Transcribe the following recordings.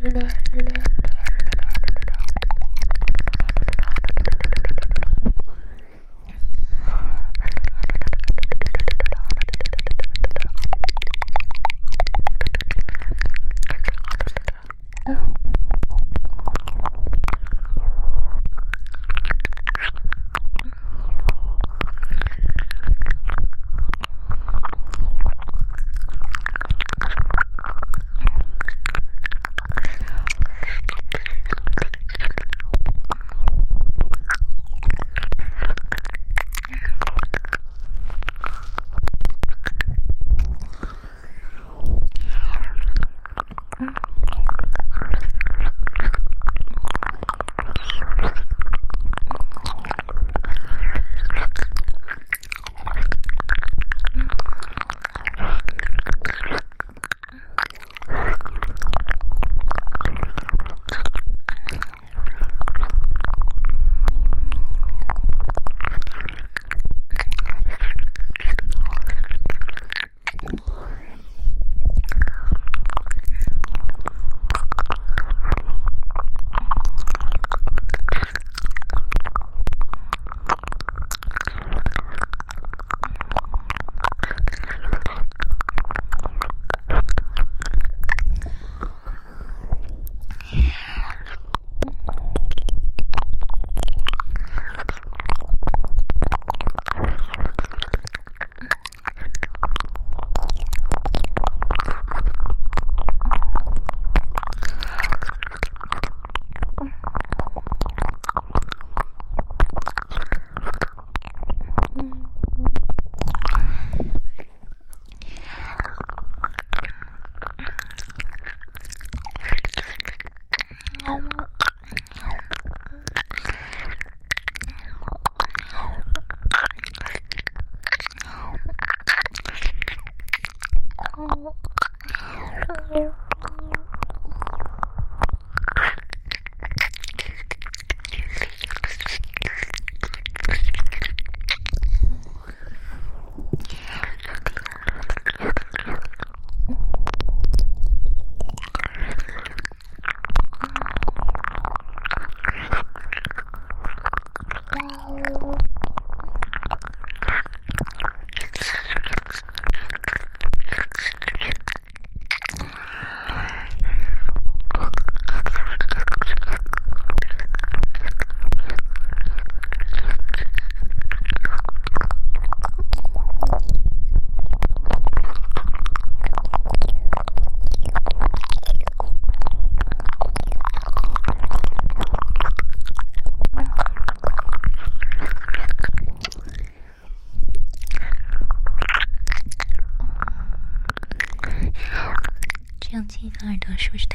耳朵是不 wish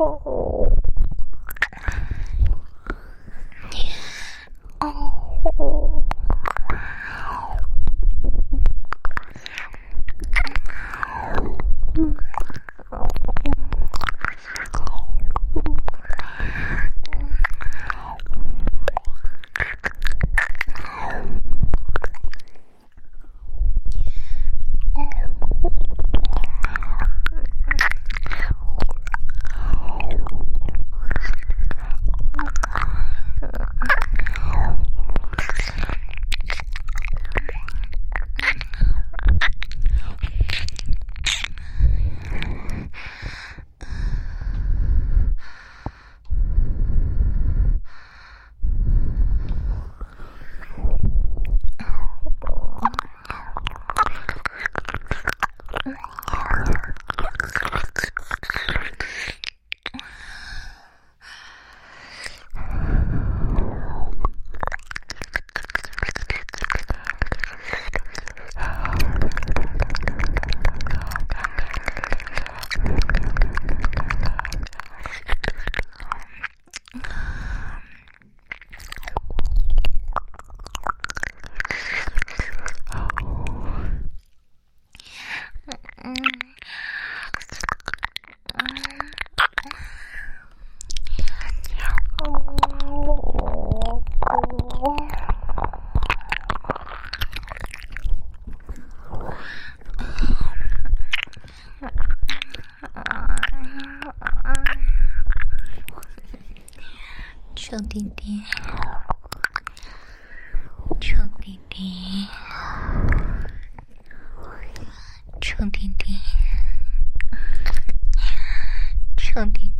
Oh. 臭弟弟，臭弟弟